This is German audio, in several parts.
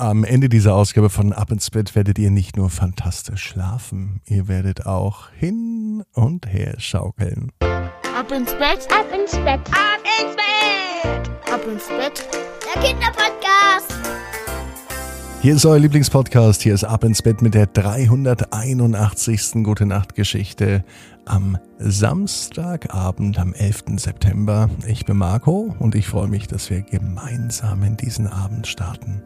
Am Ende dieser Ausgabe von Ab ins Bett werdet ihr nicht nur fantastisch schlafen, ihr werdet auch hin und her schaukeln. Ab ins Bett, ab ins Bett, ab ins Bett, ab ins Bett. Der Kinderpodcast. Hier ist euer Lieblingspodcast. Hier ist Ab ins Bett mit der 381. Gute Nacht Geschichte am Samstagabend, am 11. September. Ich bin Marco und ich freue mich, dass wir gemeinsam in diesen Abend starten.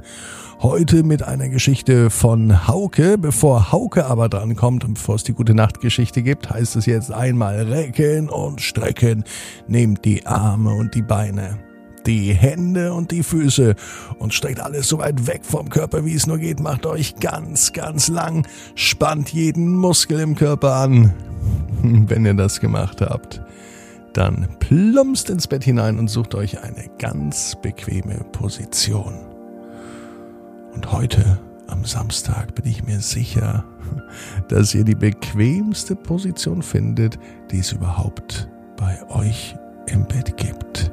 Heute mit einer Geschichte von Hauke. Bevor Hauke aber dran kommt und bevor es die Gute Nacht Geschichte gibt, heißt es jetzt einmal recken und strecken. Nehmt die Arme und die Beine die Hände und die Füße und streckt alles so weit weg vom Körper, wie es nur geht. Macht euch ganz, ganz lang, spannt jeden Muskel im Körper an. Wenn ihr das gemacht habt, dann plumpst ins Bett hinein und sucht euch eine ganz bequeme Position. Und heute am Samstag bin ich mir sicher, dass ihr die bequemste Position findet, die es überhaupt bei euch im Bett gibt.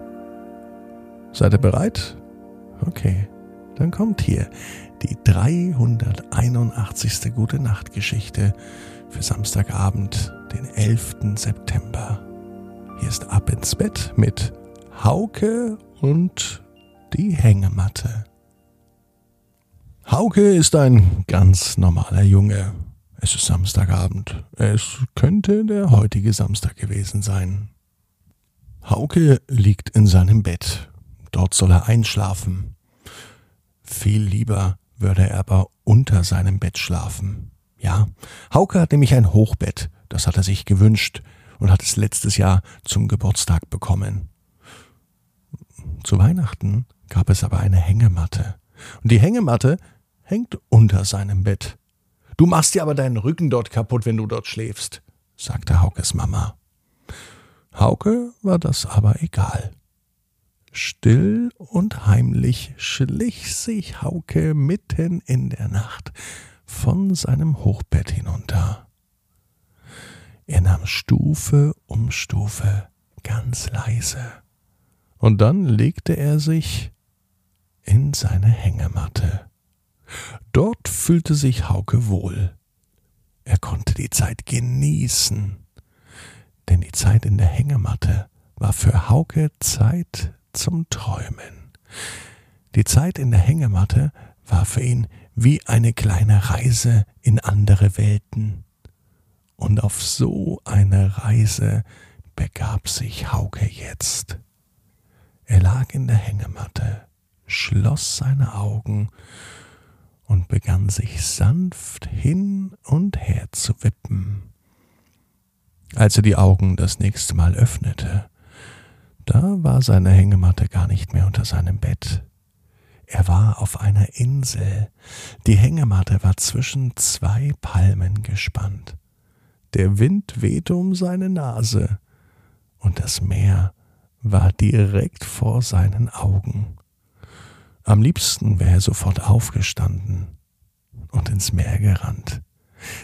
Seid ihr bereit? Okay, dann kommt hier die 381. Gute Nacht Geschichte für Samstagabend, den 11. September. Hier ist Ab ins Bett mit Hauke und die Hängematte. Hauke ist ein ganz normaler Junge. Es ist Samstagabend. Es könnte der heutige Samstag gewesen sein. Hauke liegt in seinem Bett Dort soll er einschlafen. Viel lieber würde er aber unter seinem Bett schlafen. Ja, Hauke hat nämlich ein Hochbett, das hat er sich gewünscht und hat es letztes Jahr zum Geburtstag bekommen. Zu Weihnachten gab es aber eine Hängematte. Und die Hängematte hängt unter seinem Bett. Du machst dir aber deinen Rücken dort kaputt, wenn du dort schläfst, sagte Haukes Mama. Hauke war das aber egal. Still und heimlich schlich sich Hauke mitten in der Nacht von seinem Hochbett hinunter. Er nahm Stufe um Stufe ganz leise, und dann legte er sich in seine Hängematte. Dort fühlte sich Hauke wohl. Er konnte die Zeit genießen, denn die Zeit in der Hängematte war für Hauke Zeit zum Träumen. Die Zeit in der Hängematte war für ihn wie eine kleine Reise in andere Welten. Und auf so eine Reise begab sich Hauke jetzt. Er lag in der Hängematte, schloss seine Augen und begann sich sanft hin und her zu wippen. Als er die Augen das nächste Mal öffnete, da war seine Hängematte gar nicht mehr unter seinem Bett. Er war auf einer Insel. Die Hängematte war zwischen zwei Palmen gespannt. Der Wind wehte um seine Nase, und das Meer war direkt vor seinen Augen. Am liebsten wäre er sofort aufgestanden und ins Meer gerannt.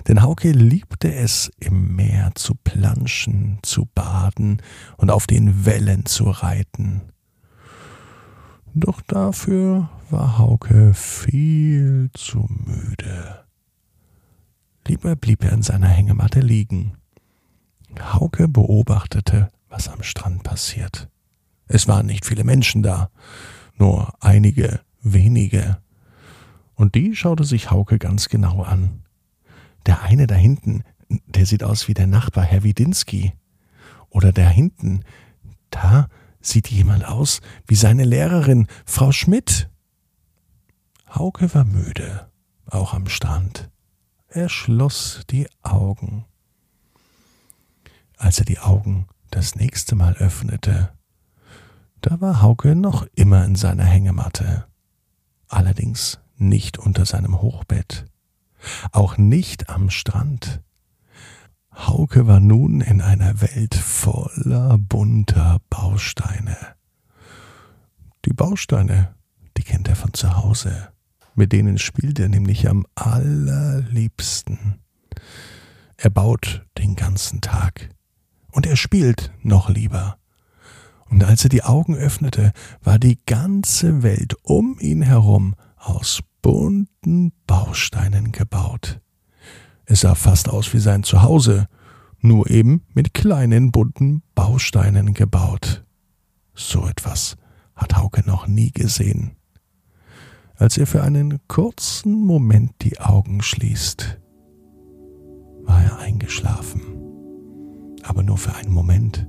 Denn Hauke liebte es, im Meer zu planschen, zu baden und auf den Wellen zu reiten. Doch dafür war Hauke viel zu müde. Lieber blieb er in seiner Hängematte liegen. Hauke beobachtete, was am Strand passiert. Es waren nicht viele Menschen da, nur einige wenige. Und die schaute sich Hauke ganz genau an. Der eine da hinten, der sieht aus wie der Nachbar, Herr Widinski. Oder da hinten, da sieht jemand aus wie seine Lehrerin, Frau Schmidt. Hauke war müde, auch am Strand. Er schloss die Augen. Als er die Augen das nächste Mal öffnete, da war Hauke noch immer in seiner Hängematte, allerdings nicht unter seinem Hochbett auch nicht am Strand. Hauke war nun in einer Welt voller bunter Bausteine. Die Bausteine, die kennt er von zu Hause. Mit denen spielt er nämlich am allerliebsten. Er baut den ganzen Tag. Und er spielt noch lieber. Und als er die Augen öffnete, war die ganze Welt um ihn herum aus bunten Bausteinen gebaut. Es sah fast aus wie sein Zuhause, nur eben mit kleinen bunten Bausteinen gebaut. So etwas hat Hauke noch nie gesehen. Als er für einen kurzen Moment die Augen schließt, war er eingeschlafen. Aber nur für einen Moment.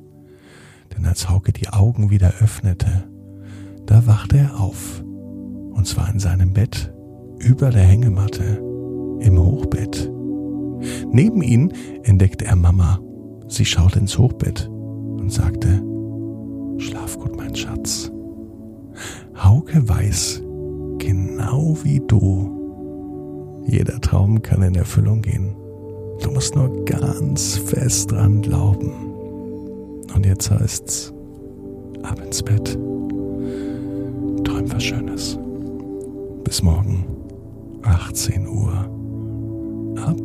Denn als Hauke die Augen wieder öffnete, da wachte er auf. Und zwar in seinem Bett, über der Hängematte, im Hochbett. Neben ihn entdeckte er Mama. Sie schaute ins Hochbett und sagte, Schlaf gut, mein Schatz. Hauke weiß, genau wie du, jeder Traum kann in Erfüllung gehen. Du musst nur ganz fest dran glauben. Und jetzt heißt's, ab ins Bett. Träum was Schönes. Bis morgen, 18 Uhr ab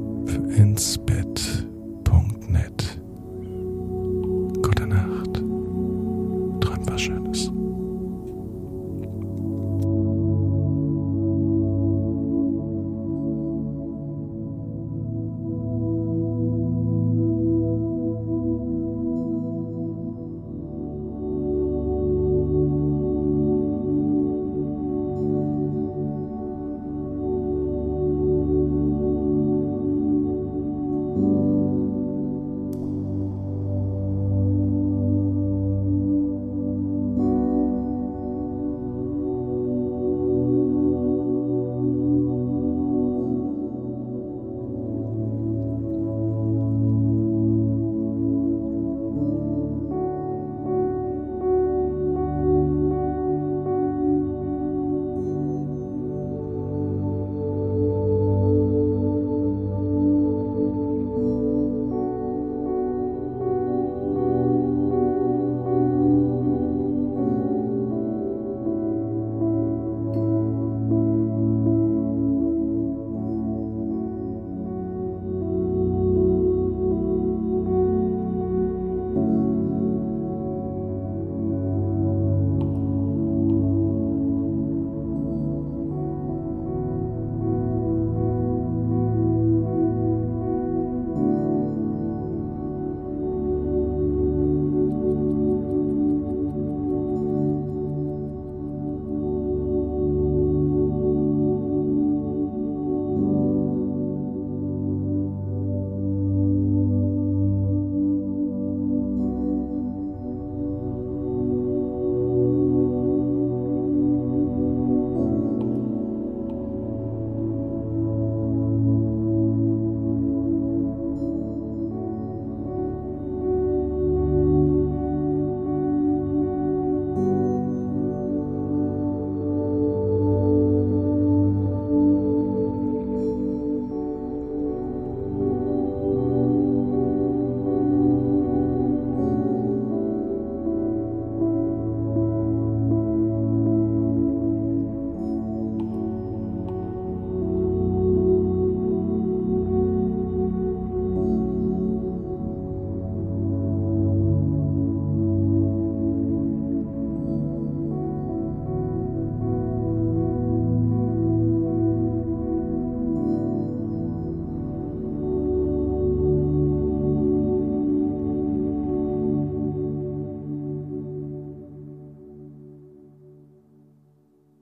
ins Bett.net. Gute Nacht. Träum was Schönes.